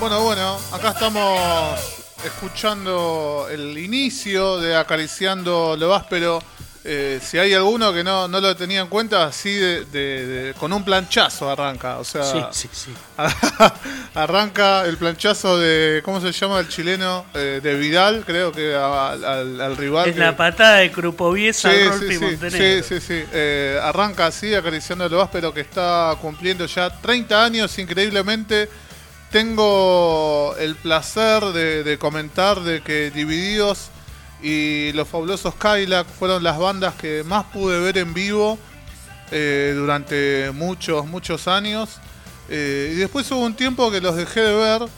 Bueno, bueno, acá estamos escuchando el inicio de Acariciando lo áspero. Eh, si hay alguno que no, no lo tenía en cuenta, así de, de- de- con un planchazo arranca. O sea, Sí, sí, sí. arranca el planchazo de, ¿cómo se llama el chileno? Eh, de Vidal, creo que a- al, al rival. Es que- la patada de Krupoviesa Sí, a Rolfi sí, sí, Montenegro. sí, sí, sí. Eh, arranca así, acariciando lo áspero que está cumpliendo ya 30 años, increíblemente. Tengo el placer de, comentar de que Divididos y los fabulosos Kylac fueron las bandas que más pude ver en vivo eh, durante muchos, muchos años. Eh, y después hubo un tiempo que los dejé de ver.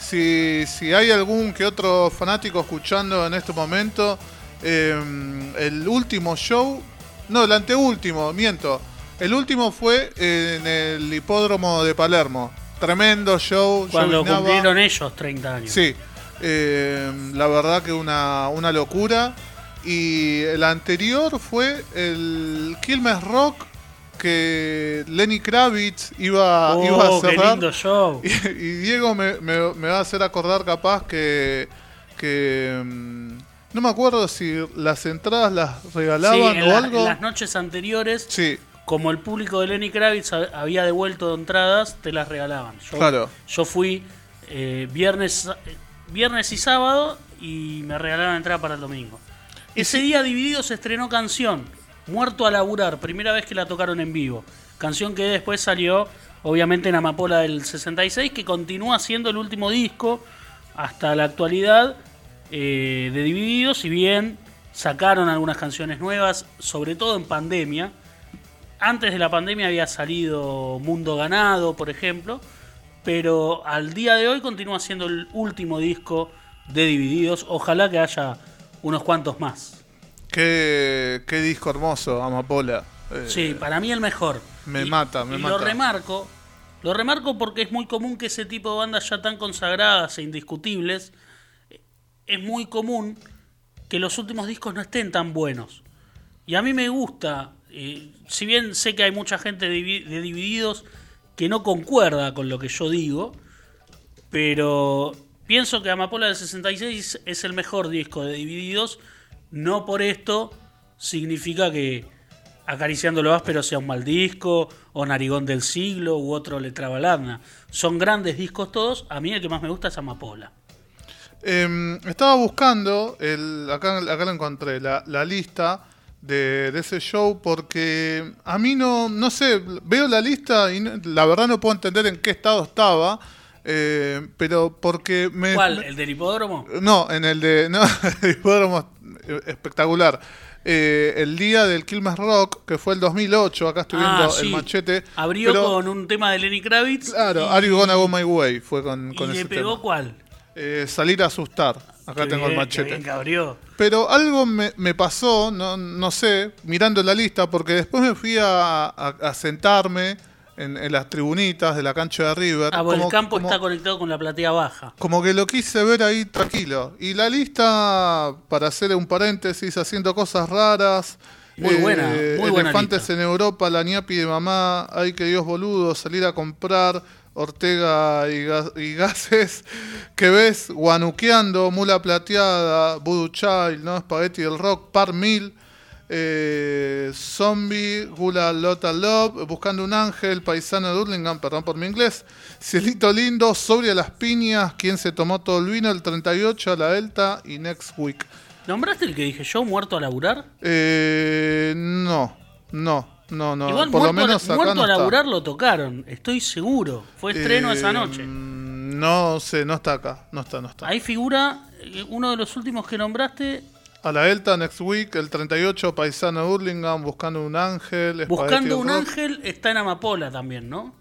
Si, hay algún que otro fanático escuchando en este momento, eh, el último show, no, el anteúltimo, miento. El último fue en el hipódromo de Palermo. Tremendo show. Cuando Joey Nava. cumplieron ellos 30 años. Sí, eh, la verdad que una, una locura. Y el anterior fue el Quilmes Rock que Lenny Kravitz iba, Oh, iba a qué cerrar. lindo show. Y, y Diego me, me- me va a hacer acordar capaz que, que mm, no me acuerdo si las entradas las Sí, regalaban en, o la- algo. en las noches anteriores, Sí, como el público de Lenny Kravitz ha- había devuelto entradas, te las regalaban. Yo, Claro. yo fui eh, viernes, viernes y sábado y me regalaron entrada para el domingo. Ese día dividido se estrenó canción, Muerto a laburar, primera vez que la tocaron en vivo. Canción que después salió, obviamente, en Amapola del 66, que continúa siendo el último disco hasta la actualidad eh, de Divididos, si bien sacaron algunas canciones nuevas, sobre todo en pandemia. Antes de la pandemia había salido Mundo Ganado, por ejemplo, pero al día de hoy continúa siendo el último disco de Divididos. Ojalá que haya unos cuantos más. qué, qué disco hermoso, Amapola. Eh, Sí, para mí el mejor. Me Y- mata, me y mata. Lo remarco, lo remarco porque es muy común que ese tipo de bandas ya tan consagradas e indiscutibles, es muy común que los últimos discos no estén tan buenos. Y a mí me gusta, si bien sé que hay mucha gente de, Divi- de Divididos que no concuerda con lo que yo digo, pero pienso que Amapola del 66 es el mejor disco de Divididos. No por esto significa que Acariciando lo áspero sea un mal disco, o Narigón del siglo, u otro Letra Baladna. Son grandes discos todos. A mí el que más me gusta es Amapola. Em, estaba buscando, el, acá, lo encontré, la lista de, de ese show porque a mí no, no sé, veo la lista y no- la verdad no puedo entender en qué estado estaba, eh, pero porque me... ¿Cuál? ¿El del hipódromo? no, en el de... No, el hipódromo eh, espectacular. Eh, el día del Quilmes Rock, que fue el 2008, acá estoy viendo Ah, el machete. Abrió pero- con un tema de Lenny Kravitz. Claro, y, Are You Gonna Go My Way fue con, y con le ese pegó tema. cuál? Eh, salir a asustar. Acá Qué tengo el bien, machete. bien. Pero algo me, me pasó, no, no sé, mirando la lista, porque después me fui a, a- a sentarme en, en las tribunitas de la cancha de River. Ah, bueno, como- el campo como- está conectado con la platea baja. Como que lo quise ver ahí tranquilo. Y la lista, para hacer un paréntesis, haciendo cosas raras. eh, Muy buena, muy buena Elefantes lista. en Europa, la ñapi de mamá, ay que Dios boludo, salir a comprar, Ortega y, Ga- y gases, que ves, guanuqueando, mula plateada, Voodoo Child, ¿no? Spaghetti del Rock, Par Mil, eh, Zombie, Gula Lota Love, Buscando un Ángel, Paisano de Hurlingham, perdón por mi inglés, Cielito Lindo, Sobre las Piñas, Quien se tomó todo el vino, el 38, a la Delta y Next Week. ¿Nombraste el que dije yo, muerto a laburar? Eh, no, no, no, no. Igual por muerto, lo menos acá muerto no a laburar lo tocaron, estoy seguro. Fue estreno Eh, esa noche. No sé, no está acá, no está, no está. Ahí figura eh, uno de los últimos que nombraste, A la Delta, Next Week, el 38, Paisano de Hurlingham, Buscando un Ángel, Buscando un Rock. ángel, está en Amapola también, ¿no?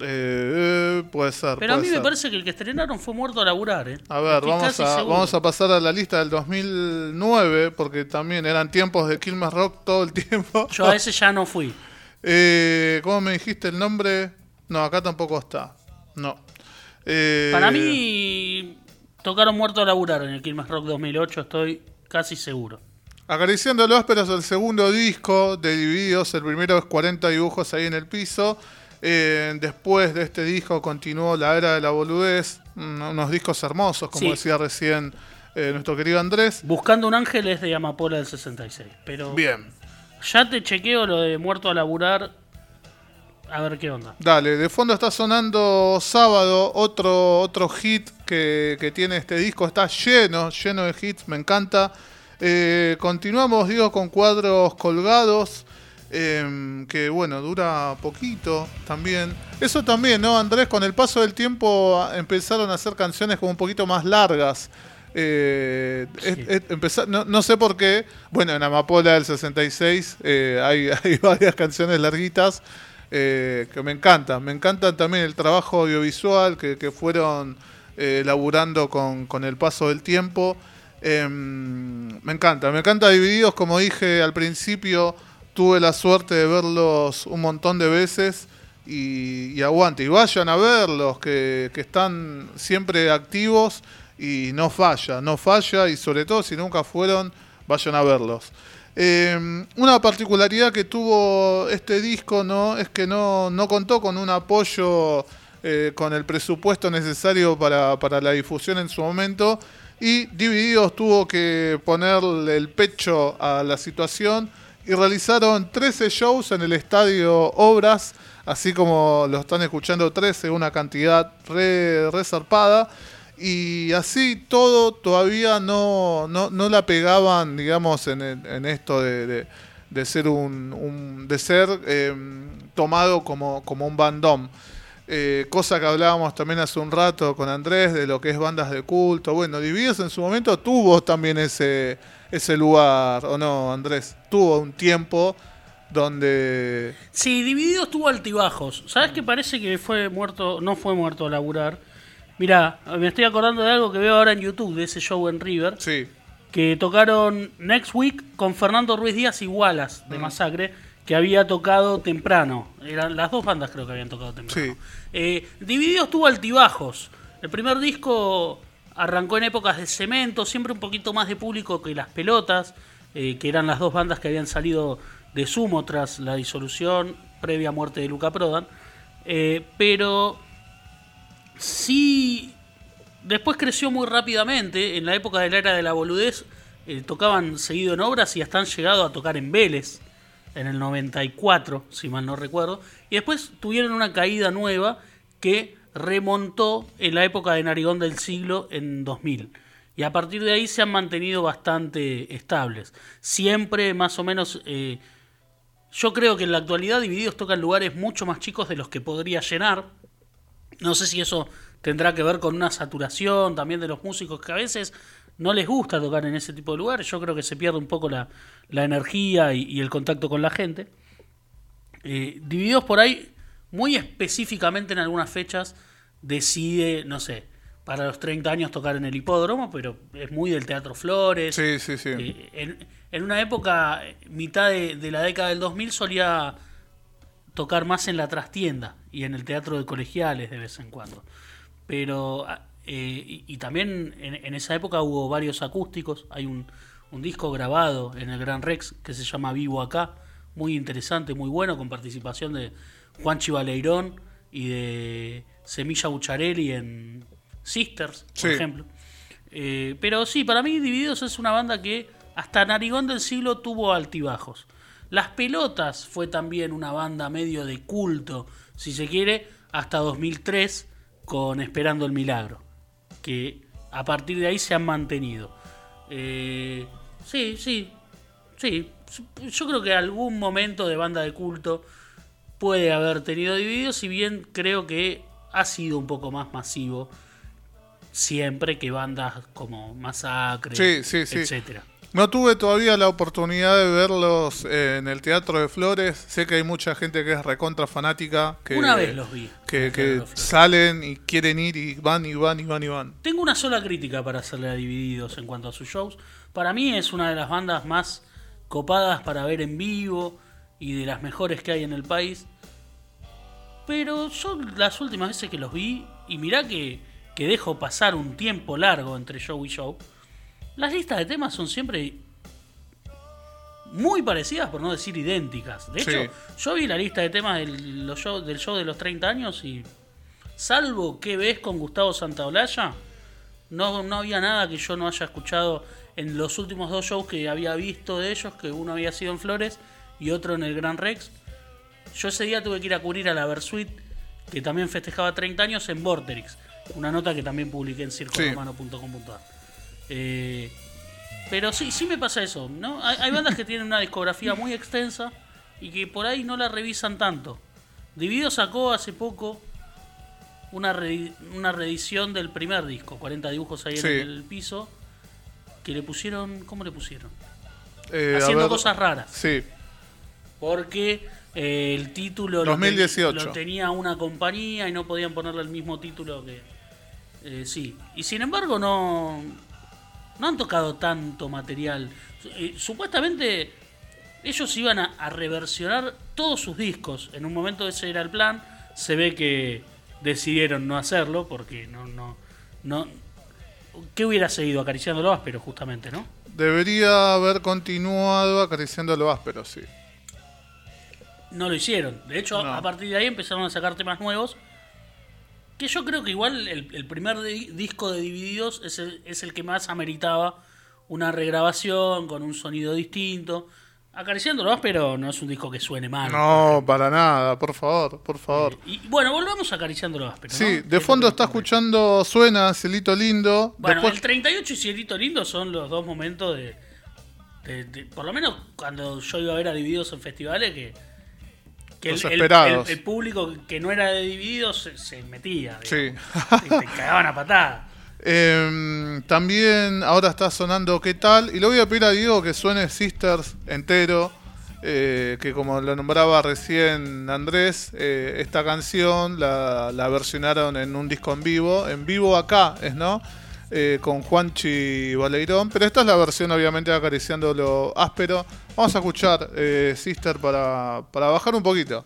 Eh, eh, puede ser. Pero a mí me parece que el que estrenaron fue muerto a laburar, ¿eh? A ver, Estoy vamos a, seguro. vamos a pasar a la lista del 2009, porque también eran tiempos de Quilmes Rock todo el tiempo. Yo a ese ya no fui. Eh, ¿Cómo me dijiste el nombre? No, acá tampoco está. No. Eh, Para mí tocaron muerto a laburar en el Quilmes Rock 2008, estoy casi seguro. Acariciando los ásperos, el segundo disco de Divididos. El primero es 40 dibujos ahí en el piso. Eh, después de este disco continuó La Era de la Boludez, unos discos hermosos, como Sí. decía recién eh, nuestro querido Andrés. Buscando un ángel es de Amapola del 66. Pero Bien, ya te chequeo lo de muerto a laburar. A ver qué onda. dale, de fondo está sonando Sábado, otro, otro hit que, que tiene este disco, está lleno, lleno de hits, me encanta. Eh, continuamos, digo, con cuadros colgados. Em, que bueno, dura poquito también. Eso también, ¿no, Andrés? Con el paso del tiempo empezaron a hacer canciones como un poquito más largas. Eh, es- Sí. es- empezar- no, no sé por qué. Bueno, en Amapola del 66 eh, hay, hay varias canciones larguitas eh, que me encantan. Me encanta también el trabajo audiovisual que, que fueron laburando con, con el paso del tiempo. Em, me encanta, me encanta Divididos, como dije al principio, tuve la suerte de verlos un montón de veces y, y aguante. Y vayan a verlos, que, que están siempre activos y no falla, no falla y sobre todo si nunca fueron, vayan a verlos. Eh, una particularidad que tuvo este disco no es que no, no contó con un apoyo eh, con el presupuesto necesario para, para la difusión en su momento y Divididos tuvo que ponerle el pecho a la situación y realizaron 13 shows en el estadio Obras, así como lo están escuchando 13, una cantidad re, re zarpada. Y así todo todavía no, no, no la pegaban, digamos, en, en esto de, de- ser un, un- de ser eh, tomado como, como un bandón. Eh, cosa que hablábamos también hace un rato con Andrés de lo que es bandas de culto. Bueno, Divididos en su momento tuvo también ese, ese lugar, ¿o no, Andrés? Tuvo un tiempo donde... Sí, Divididos tuvo altibajos. ¿Sabes qué parece que fue muerto, no fue muerto a laburar? Mirá, me estoy acordando de algo que veo ahora en YouTube, de ese show en River, Sí, que tocaron Next Week con Fernando Ruiz Díaz y Wallace Mm. de Masacre, que había tocado temprano. Eran las dos bandas creo que habían tocado temprano. Sí. Eh, Divididos tuvo altibajos. El primer disco arrancó en épocas de cemento, siempre un poquito más de público que las pelotas, eh, que eran las dos bandas que habían salido de sumo tras la disolución previa muerte de Luca Prodan. Eh, pero sí, después creció muy rápidamente. En la época de la era de la boludez, eh, tocaban seguido en obras y hasta han llegado a tocar en Vélez en el 94, si mal no recuerdo. Y después tuvieron una caída nueva que remontó en la época de Narigón del siglo en 2000. Y a partir de ahí se han mantenido bastante estables. Siempre más o menos... eh, yo creo que en la actualidad Divididos tocan lugares mucho más chicos de los que podría llenar. No sé si eso tendrá que ver con una saturación también de los músicos que a veces no les gusta tocar en ese tipo de lugares. Yo creo que se pierde un poco la, la energía y, el contacto con la gente. Eh, Divididos por ahí, muy específicamente en algunas fechas, decide, no sé, para los 30 años tocar en el hipódromo, pero es muy del Teatro Flores. sí, sí, sí. Eh, en, en una época, mitad de, de la década del 2000, solía tocar más en la trastienda y en el teatro de colegiales de vez en cuando. Pero, ah, eh, y, y también en, en esa época hubo varios acústicos. Hay un, un disco grabado en el Gran Rex que se llama Vivo Acá, muy interesante, muy bueno, con participación de Juan Chivaleirón y de Semilla Bucharelli en Sisters, por Sí. ejemplo. Eh, pero sí, para mí Divididos es una banda que hasta Narigón del siglo tuvo altibajos. Las Pelotas fue también una banda medio de culto, si se quiere, hasta 2003 con Esperando el Milagro, que a partir de ahí se han mantenido. Eh, sí, sí, sí. Yo creo que algún momento de banda de culto puede haber tenido Divididos, si bien creo que ha sido un poco más masivo siempre que bandas como Masacre, Sí, sí, sí. etcétera. No tuve todavía la oportunidad de verlos eh, en el Teatro de Flores. Sé que hay mucha gente que es recontra fanática. Que, Una vez los vi. Que, salen y quieren ir y van y van y van y van. Tengo una sola crítica para hacerle a Divididos en cuanto a sus shows. Para mí es una de las bandas más copadas para ver en vivo y de las mejores que hay en el país. Pero yo las últimas veces que los vi, y mirá que, que dejo pasar un tiempo largo entre show y show, las listas de temas son siempre muy parecidas, por no decir idénticas. De Sí. hecho, yo vi la lista de temas del, los show- del show de los 30 años y, salvo que ves con Gustavo Santaolalla, no, no había nada que yo no haya escuchado en los últimos dos shows que había visto de ellos, que uno había sido en Flores y otro en el Gran Rex. Yo ese día tuve que ir a cubrir a la Versuit, que también festejaba 30 años en Vorterix. Una nota que también publiqué en circoromano.com.ar. Eh, pero sí, sí me pasa eso, ¿no? Hay, hay bandas que tienen una discografía muy extensa y que por ahí no la revisan tanto. Dividido sacó hace poco una, re- una reedición del primer disco, 40 dibujos ahí Sí. en el piso, que le pusieron, ¿cómo le pusieron? Eh, Haciendo ver, cosas raras. Sí, Porque el título lo, 2018. ten- lo tenía una compañía y no podían ponerle el mismo título que... eh, sí. Y sin embargo no, no han tocado tanto material. Eh, supuestamente ellos iban a, a reversionar todos sus discos. En un momento ese era el plan. Se ve que decidieron no hacerlo porque no... no, no ¿Qué hubiera seguido? Acariciando lo áspero, justamente, ¿no? debería haber continuado acariciando lo áspero, sí. No lo hicieron. De hecho, No. a partir de ahí empezaron a sacar temas nuevos. Que yo creo que igual el, el primer di- disco de Divididos es el, es el que más ameritaba una regrabación con un sonido distinto. Acariciándolo pero no es un disco que suene mal. No, para nada, por favor, por favor. Y bueno, volvamos a Acariciándolo áspero. Sí, ¿no? de fondo está escuchando, suena Cielito Lindo. Bueno, Después, el 38 y Cielito Lindo son los dos momentos de, de- de- Por lo menos cuando yo iba a ver a Divididos en festivales, que. Que Los el, el- esperados. el- el público que no era de Divididos se, se metía. Sí. digamos. Y te cagaban a patada. Em, también ahora está sonando ¿Qué tal? Y le voy a pedir a Diego que suene Sisters entero. eh, que como lo nombraba recién Andrés, eh, esta canción la, la versionaron en un disco en vivo. En vivo acá es, ¿no? Eh, con Juanchi Baleirón. Pero esta es la versión, obviamente, acariciando lo áspero. Vamos a escuchar eh, Sister para, para bajar un poquito.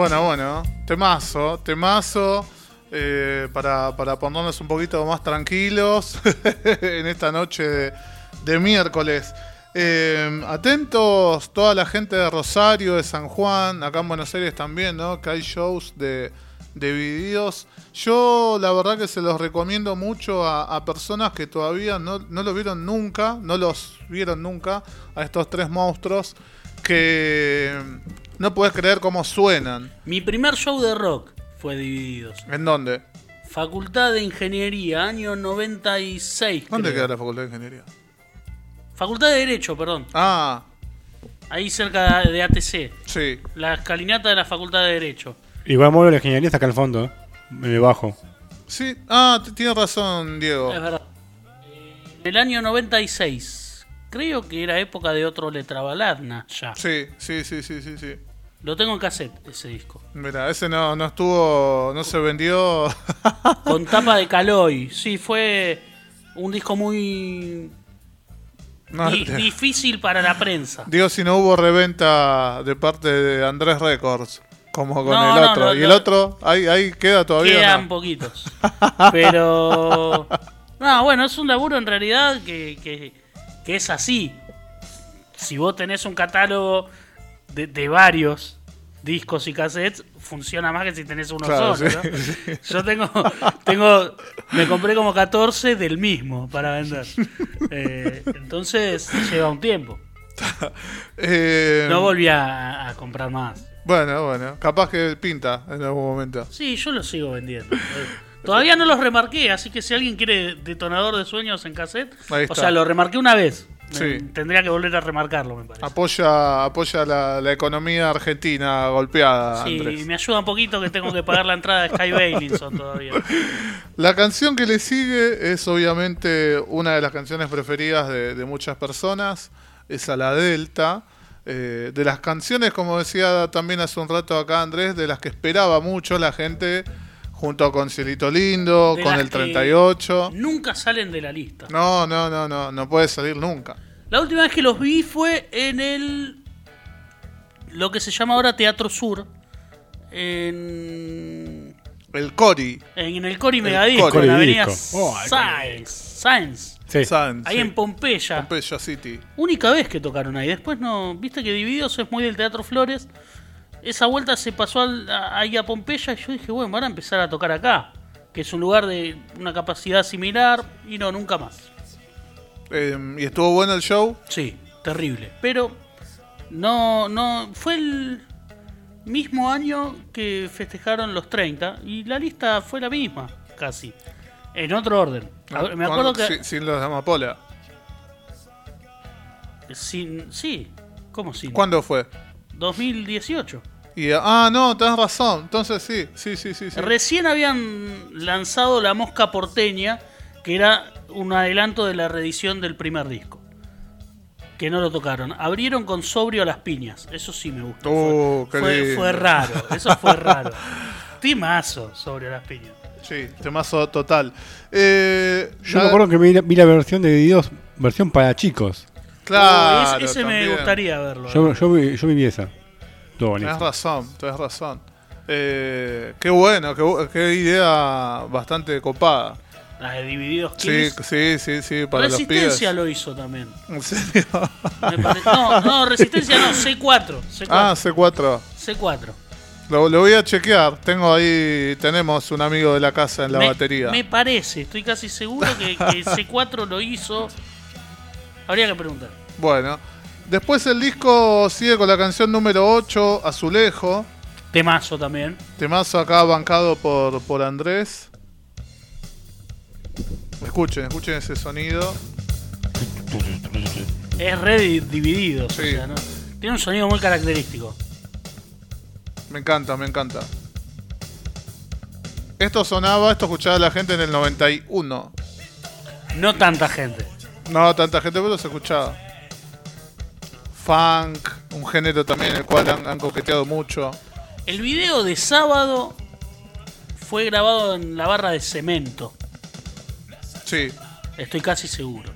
Bueno, bueno, temazo, temazo. eh, para, para ponernos un poquito más tranquilos en esta noche de, miércoles. Eh, atentos toda la gente de Rosario, de San Juan, acá en Buenos Aires también, ¿no? Que hay shows de, de videos. Yo la verdad que se los recomiendo mucho a, personas que todavía no, no lo vieron nunca, no los vieron nunca, a estos tres monstruos que no puedes creer cómo suenan. Mi primer show de rock fue Divididos. ¿En dónde? Facultad de Ingeniería, año 96. ¿Dónde creo. queda la Facultad de Ingeniería? Facultad de Derecho, perdón. Ah, Ahí cerca de ATC. sí. La escalinata de la Facultad de Derecho. Igual móvil de ingeniería está acá al fondo, ¿eh? en el bajo. Sí, ah, tienes razón, Diego. Es verdad. En el año 96. Creo que era época de otro Letrabaladna ya. Sí, sí, sí, sí, sí, sí. Lo tengo en cassette, ese disco. Mira, ese no, no estuvo, no se vendió. Con tapa de Caloi. Sí, fue un disco muy No, di- difícil para la prensa. Digo, si no hubo reventa de parte de Andrés Records, como con No, el otro. no, y el otro, ahí, ahí queda todavía. Quedan poquitos. Pero. No, bueno, es un laburo en realidad que, que, que es así. Si vos tenés un catálogo de, de varios discos y cassettes, funciona más que si tenés uno Claro, solo. sí, ¿no? sí. Yo tengo, tengo. Me compré como 14 del mismo para vender. Eh, entonces lleva un tiempo. Eh, No volví a, a comprar más. bueno, bueno, capaz que pinta en algún momento. Sí, yo los sigo vendiendo. Todavía no los remarqué, así que si alguien quiere detonador de sueños en cassette, o sea, lo remarqué una vez. Sí. Eh, Tendría que volver a remarcarlo, me parece. Apoya, apoya la, la economía argentina golpeada, Sí, Andrés. me ayuda un poquito que tengo que pagar la entrada de Sky Bailinson todavía. La canción que le sigue es obviamente una de las canciones preferidas de, de muchas personas, es a la Delta. Eh, de las canciones, como decía también hace un rato acá Andrés, de las que esperaba mucho la gente, junto con Cielito Lindo, De con el que 38. Nunca salen de la lista. No, no, no, no, no puede salir nunca. La última vez que los vi fue en el. Lo que se llama ahora Teatro Sur. En. El Cori, En el Cori El Megadisco, Cori en la avenida. Oh, Sáenz. Sáenz. Sí. Ahí sí, en Pompeya. Pompeya City. Única vez que tocaron ahí. Después no. Viste que Divididos es muy del Teatro Flores. Esa vuelta se pasó al- a- ahí a Pompeya y yo dije, bueno, van a empezar a tocar acá. Que es un lugar de una capacidad similar. Y no, nunca más. Eh, ¿Y estuvo bueno el show? Sí, terrible. Pero no, no. Fue el mismo año que festejaron los 30. Y la lista fue la misma, casi. En otro orden. A ver, me Con- acuerdo que. sin, sin los de Amapola. Sin, sí, ¿cómo sin? ¿Cuándo fue? 2018. Y, ah, no, tenés razón. Entonces sí, sí, sí, sí. sí. Recién habían lanzado La Mosca Porteña, que era un adelanto de la reedición del primer disco. Que no lo tocaron. Abrieron con sobrio a las piñas. Eso sí me gustó. Oh, fue, raro. Eso fue raro. Timazo sobre las piñas. Sí, temazo total. Eh, Yo la- me acuerdo que vi la, vi la versión de videos, versión para chicos. Claro, Oh, ese ese me gustaría verlo. Yo, yo, vi- yo viví esa. Buenísimo. razón, tenés razón. Eh, qué bueno, qué, bu- qué idea bastante copada. La de Divididos Sí, Kings. sí, sí, sí, para los pibes. Resistencia lo hizo también. ¿En serio? Pare- No, no, Resistencia no, C4. C4. ah, C4. C4. Lo, lo voy a chequear. Tengo ahí, tenemos un amigo de la casa en la me, batería. Me parece, estoy casi seguro que, que C4 lo hizo. Habría que preguntar. Bueno, después el disco sigue con la canción número 8, Azulejo. Temazo también. Temazo acá bancado por, por Andrés. Escuchen, escuchen ese sonido. Es re di- dividido. o sea, ¿no? Tiene un sonido muy característico. Me encanta, me encanta. Esto sonaba, esto escuchaba la gente en el 91. No tanta gente. No tanta gente, pero se escuchaba. Funk, un género también en el cual han, han coqueteado mucho. El video de sábado fue grabado en la barra de cemento. Sí, Estoy casi seguro.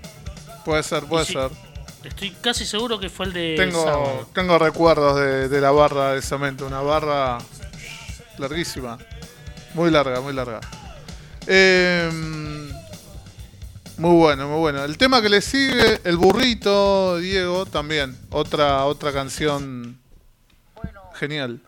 puede ser, puede ser. Estoy casi seguro que fue el de Tengo, sábado. tengo recuerdos de, de la barra de cemento, una barra larguísima. Muy larga, muy larga. Eh, Muy bueno, muy bueno. El tema que le sigue, El Burrito, Diego, también. Otra, otra canción Bueno, genial.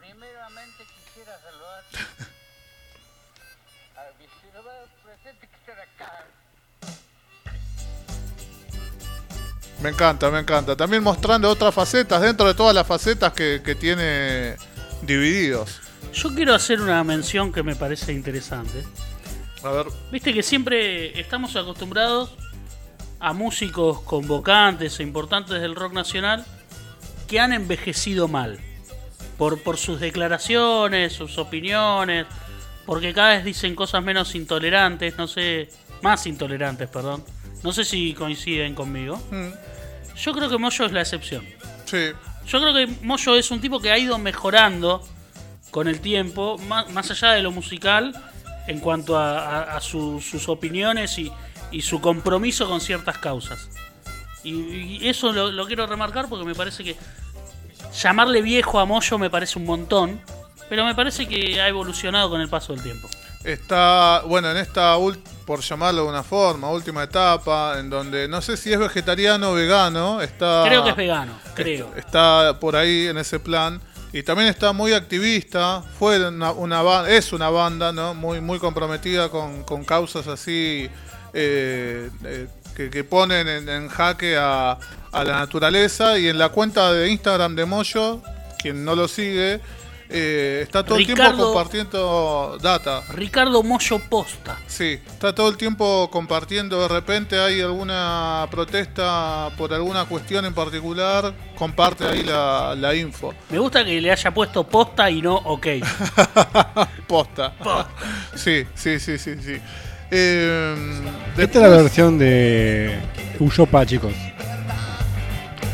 Me encanta, me encanta. También mostrando otras facetas dentro de todas las facetas que, que tiene Divididos. Yo quiero hacer una mención que me parece interesante. A ver, Viste que siempre estamos acostumbrados a músicos convocantes e importantes del rock nacional que han envejecido mal. Por, por sus declaraciones, sus opiniones, porque cada vez dicen cosas menos intolerantes, no sé, más intolerantes, perdón. No sé si coinciden conmigo. mm, Yo creo que Moyo es la excepción. sí, Yo creo que Moyo es un tipo que ha ido mejorando con el tiempo, más, más allá de lo musical, en cuanto a, a- a su- sus opiniones y, y su compromiso con ciertas causas. Y, y eso lo, lo quiero remarcar porque me parece que llamarle viejo a Moyo me parece un montón, pero me parece que ha evolucionado con el paso del tiempo. Está, bueno, en esta, ul- por llamarlo de una forma, última etapa, en donde no sé si es vegetariano o vegano, está... Creo que es vegano, creo. Está por ahí en ese plan. Y también está muy activista, fue una, es una banda, ¿no? Muy, muy comprometida con, con causas así eh, eh, que, que ponen en, en jaque a, a la naturaleza. Y en la cuenta de Instagram de Moyo, quien no lo sigue, eh, está todo el tiempo compartiendo data. Ricardo Moyo Posta. Sí, está todo el tiempo compartiendo. De repente hay alguna protesta por alguna cuestión en particular, comparte ahí la, la info. Me gusta que le haya puesto posta y no ok. Posta. Sí, sí, sí, sí, sí. Eh, Esta es la versión de Huyo para chicos.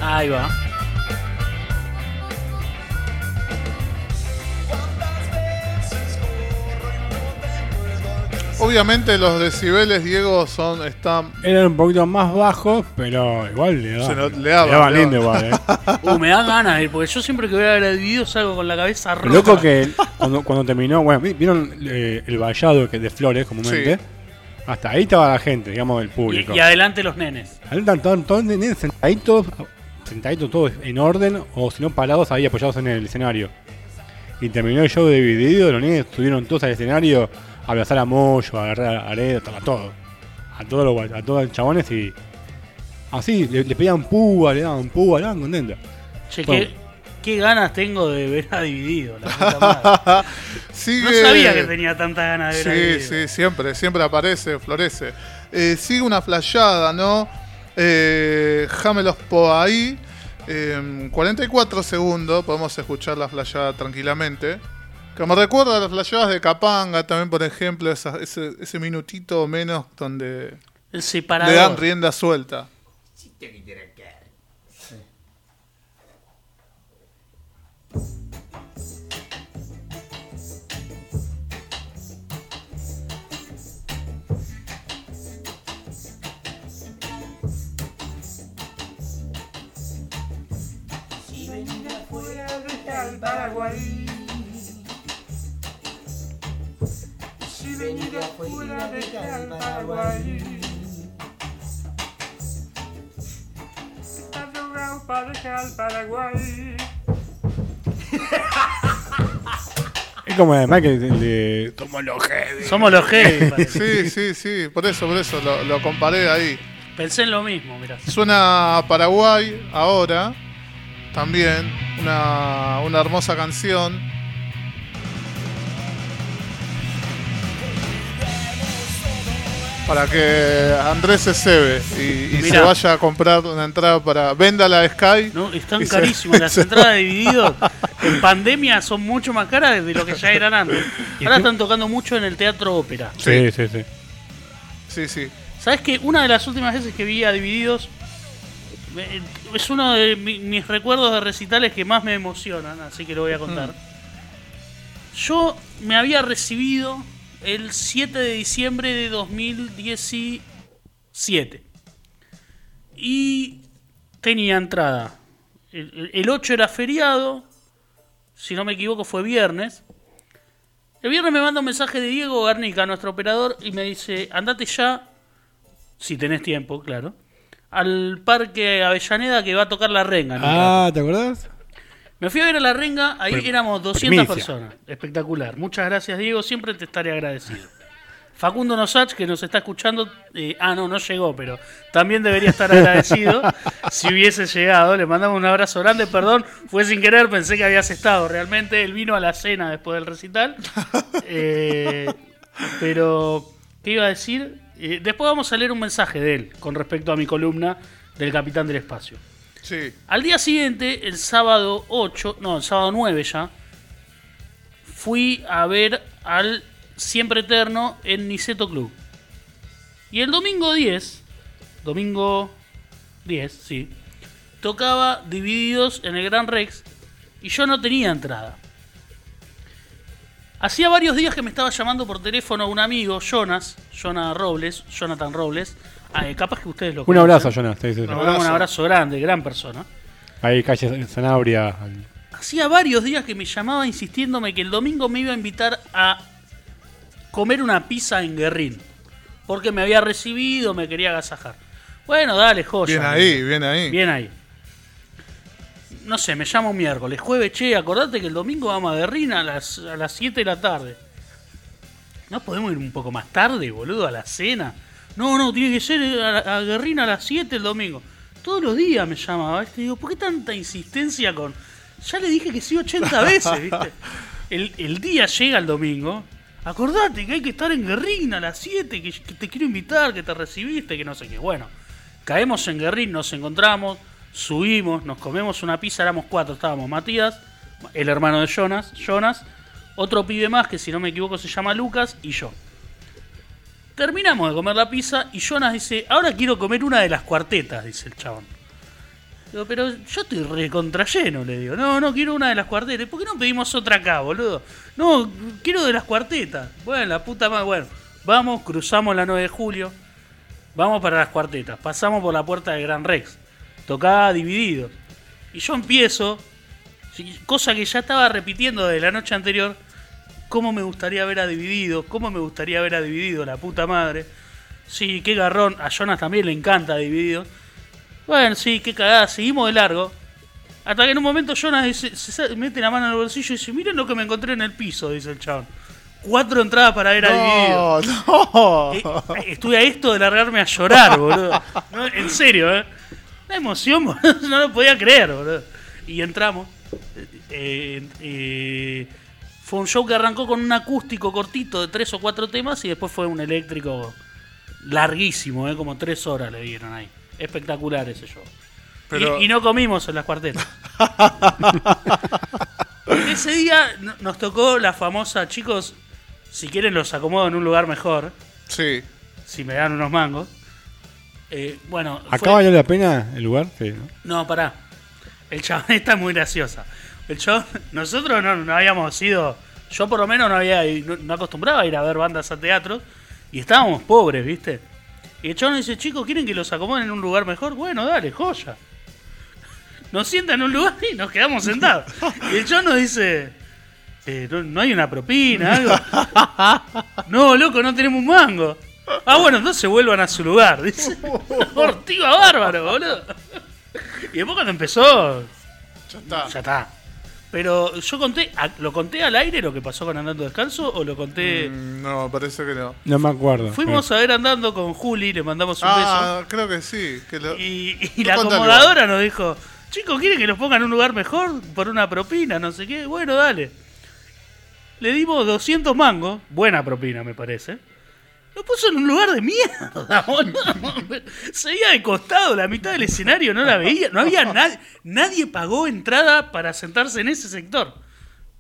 Ahí va. Obviamente los decibeles, Diego, son están Eran un poquito más bajos, pero igual le Se daban, no- le daban, daban le lindo daban. igual, eh. Uh, me da ganas de ir, porque yo siempre que voy a ver el video salgo con la cabeza rota. Loco que cuando, cuando terminó, bueno, ¿vi- ¿vieron eh, el vallado que de flores comúnmente? Sí. Hasta ahí estaba la gente, digamos, el público. y adelante los nenes. Ahí están todos, todos nenes sentaditos, sentaditos todos en orden, o si no parados ahí apoyados en el escenario. Y terminó el show de dividido, los nenes subieron todos al escenario abrazar a Moyo, agarrar a Aredo, a todo. A todos los a todos los chabones y. Así, le, le pedían púa, le daban púa, le daban contentos. Che, Bueno. qué, qué ganas tengo de ver a Dividido, la puta madre. sigue No sabía que tenía tanta ganas de ver a Dividido. sí, siempre, siempre aparece, florece. Eh, sigue una flayada, ¿no? Eh, Jámelos por ahí. eh, 44 segundos, podemos escuchar la flayada tranquilamente. Que me recuerda a las flayadas de Capanga también, por ejemplo, esa- ese, ese minutito o menos donde El le dan rienda suelta. Si venir afuera deja el Paraguay. Está drogado para dejar el Paraguay. Es como además que el de. Somos los heavy. Somos los heavy. parece. Sí, sí, sí, por eso, por eso lo, lo comparé ahí. Pensé en lo mismo, mirá. Suena a Paraguay ahora, también, una, una hermosa canción. Para que Andrés se cebe y, y se vaya a comprar una entrada para. Venda la Sky. No, están se- carísimas. Las entradas de divididos en pandemia son mucho más caras de lo que ya eran antes. Ahora están tocando mucho en el teatro ópera. Sí, sí, sí. Sí, sí. ¿Sabes que Una de las últimas veces que vi a Divididos eh, es uno de mi- mis recuerdos de recitales que más me emocionan, así que lo voy a contar. Mm. Yo me había recibido el 7 de diciembre de 2017 y tenía entrada. El, el 8 era feriado, si no me equivoco fue viernes. El viernes me manda un mensaje de Diego Garnica, nuestro operador, y me dice, andate ya, si tenés tiempo, claro, al Parque Avellaneda que va a tocar la renga. Ah. ¿te acordás? Me fui a ver a la renga, ahí éramos 200 primicia. personas. Espectacular. Muchas gracias, Diego. Siempre te estaré agradecido. Facundo Nosach, que nos está escuchando. eh, ah, no, no llegó, pero también debería estar agradecido si hubiese llegado. Le mandamos un abrazo grande. Perdón, fue sin querer, pensé que habías estado. Realmente él vino a la cena después del recital. Eh, pero, ¿qué iba a decir? Eh, después vamos a leer un mensaje de él con respecto a mi columna del Capitán del Espacio. Al día siguiente, el sábado 8, no, el sábado 9 ya, fui a ver al Siempre Eterno en Niceto Club. Y el domingo 10, domingo 10, sí, tocaba Divididos en el Gran Rex y yo no tenía entrada. Hacía varios días que me estaba llamando por teléfono un amigo, Jonas, Jonas Robles, Jonathan Robles. Ah, eh, capaz que ustedes lo Un conocen. abrazo, Jonas. Le mandamos un abrazo. grande, gran persona. Ahí, calle Zanabria. al- Hacía varios días que me llamaba insistiéndome que el domingo me iba a invitar a comer una pizza en Guerrín. Porque me había recibido, me quería agasajar. Bueno, dale, joya. Bien ahí, bien ahí. Bien ahí. No sé, me llamo miércoles. Jueves, che, acordate que el domingo vamos a Guerrín a las, a las 7 de la tarde. ¿No podemos ir un poco más tarde, boludo, a la cena? No, no, tiene que ser a, a Guerrín a las 7 el domingo. Todos los días me llamaba, ¿viste? Digo, ¿por qué tanta insistencia con...? Ya le dije que sí 80 veces, ¿viste? El, el día llega el domingo. Acordate que hay que estar en Guerrín a las 7, que, que te quiero invitar, que te recibiste, que no sé qué. Bueno, caemos en Guerrín, nos encontramos, subimos, nos comemos una pizza, éramos cuatro, estábamos Matías, el hermano de Jonas, Jonas, otro pibe más que si no me equivoco se llama Lucas y yo. Terminamos de comer la pizza y Jonas dice, ahora quiero comer una de las cuartetas, dice el chabón. Digo, pero yo estoy recontra lleno, le digo. No, no, quiero una de las cuartetas. ¿Por qué no pedimos otra acá, boludo? No, quiero de las cuartetas. Bueno, la puta madre. Bueno, vamos, cruzamos la 9 de julio. Vamos para las cuartetas. Pasamos por la puerta de Gran Rex. Tocaba dividido. Y yo empiezo, cosa que ya estaba repitiendo de la noche anterior. ¿Cómo me gustaría ver a dividido? ¿Cómo me gustaría ver a dividido? La puta madre. Sí, qué garrón. A Jonas también le encanta dividido. Bueno, sí, qué cagada, seguimos de largo. Hasta que en un momento Jonas dice- se mete la mano en el bolsillo y dice, miren lo que me encontré en el piso, dice el chabón. Cuatro entradas para ver a Dividido. No, no. Eh, estuve a esto de largarme a llorar, boludo. No, en serio, ¿eh? Emoción, boludo. No lo podía creer, boludo. Y entramos. Eh, eh, fue un show que arrancó con un acústico cortito de tres o cuatro temas y después fue un eléctrico larguísimo, ¿eh? Como tres horas le dieron ahí. Espectacular ese show. Pero- Y, y no comimos en las cuartetas. Ese día no- nos tocó la famosa, chicos, si quieren los acomodo en un lugar mejor, Sí. si me dan unos mangos. Eh, bueno, ¿Acá valió la pena el lugar? Sí, ¿no? no, pará. El chabón está muy graciosa. El chabón, nosotros no, no habíamos ido, yo por lo menos no había no, no acostumbraba a ir a ver bandas a teatro y estábamos pobres, ¿viste? Y el chabón dice, chicos, ¿quieren que los acomoden en un lugar mejor? Bueno, dale, joya. Nos sientan en un lugar y nos quedamos sentados. Y el chabón nos dice, eh, no, no hay una propina, algo. No, loco, no tenemos un mango. Ah, bueno, entonces vuelvan a su lugar. Dice, Ortiga bárbaro, boludo. Y después cuando empezó, Ya está. ya está. Pero yo conté, ¿lo conté al aire lo que pasó con Andando Descalzo o lo conté? Mm, No, parece que no. No me acuerdo. Fuimos a ver Andando con Juli, le mandamos un Ah, creo que sí. Que lo- beso. Y, y No la acomodadora nos dijo, chicos, ¿quieren que los pongan en un lugar mejor por una propina? No sé qué. Bueno, dale. Le dimos 200 mangos, buena propina me parece. Lo puso en un lugar de mierda, boludo. Se veía de costado, la mitad del escenario no la veía. No había nadie. Nadie pagó entrada para sentarse en ese sector.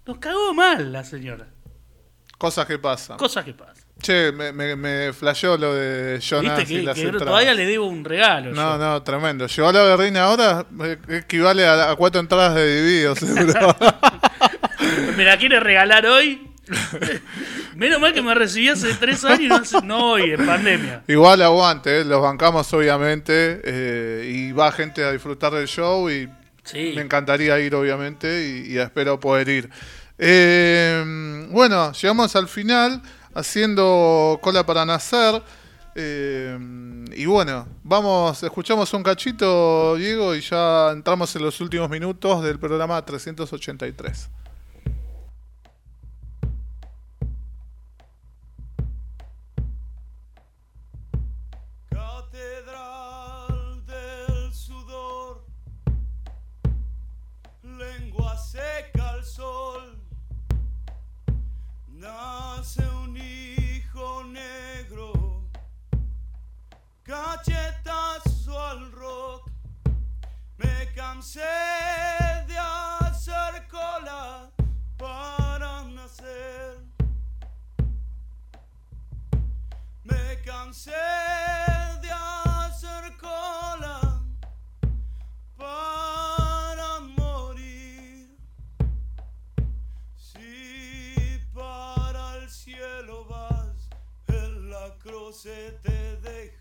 Nos cagó mal la señora. Cosas que pasan. Cosas que pasan. Che, me, me, me flasheó lo de Jonas Viste y que, las que entradas. todavía le debo un regalo. No, yo. no, tremendo. Llegó a la Berrina ahora, eh, equivale a, a cuatro entradas de divididos, seguro. ¿Me la quiere regalar hoy? Menos mal que me recibí hace tres años y no, hace- no hoy, en pandemia. Igual aguante, eh, los bancamos obviamente, eh, y va gente a disfrutar del show y Sí. me encantaría ir obviamente y, y espero poder ir. Eh, bueno, llegamos al final haciendo cola para nacer. Eh, y bueno, vamos, escuchamos un cachito, Diego, y ya entramos en los últimos minutos del programa 383. Cansé de hacer cola para nacer. Me cansé de hacer cola para morir. Si para el cielo vas, en la cruz te deja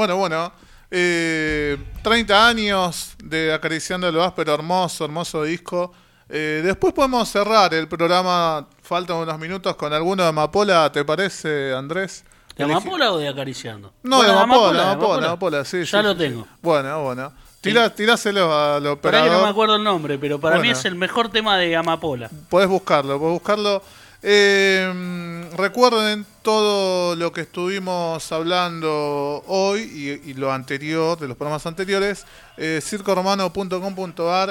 Bueno, bueno. eh, 30 años de Acariciando lo áspero, hermoso, hermoso disco. Eh, después podemos cerrar el programa, faltan unos minutos, con alguno de Amapola, ¿te parece, Andrés? ¿De Elegí- Amapola o de Acariciando? No, Bueno, de Amapola, de Amapola, Amapola, sí. Ya sí, lo sí, tengo. Bueno, bueno. Tirá- tiráselo al Para operador. que no me acuerdo el nombre, pero para mí Bueno. es el mejor tema de Amapola. Podés buscarlo, podés buscarlo. Eh, recuerden todo lo que estuvimos hablando hoy y, lo anterior, de los programas anteriores. Eh,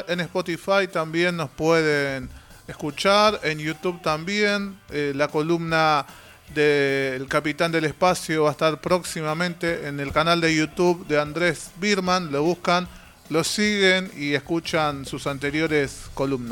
En Spotify también nos pueden escuchar. En YouTube también. Eh, la columna del Capitán del Espacio va a estar próximamente en el canal de YouTube de Andrés Birman. Lo buscan, lo siguen y escuchan sus anteriores columnas.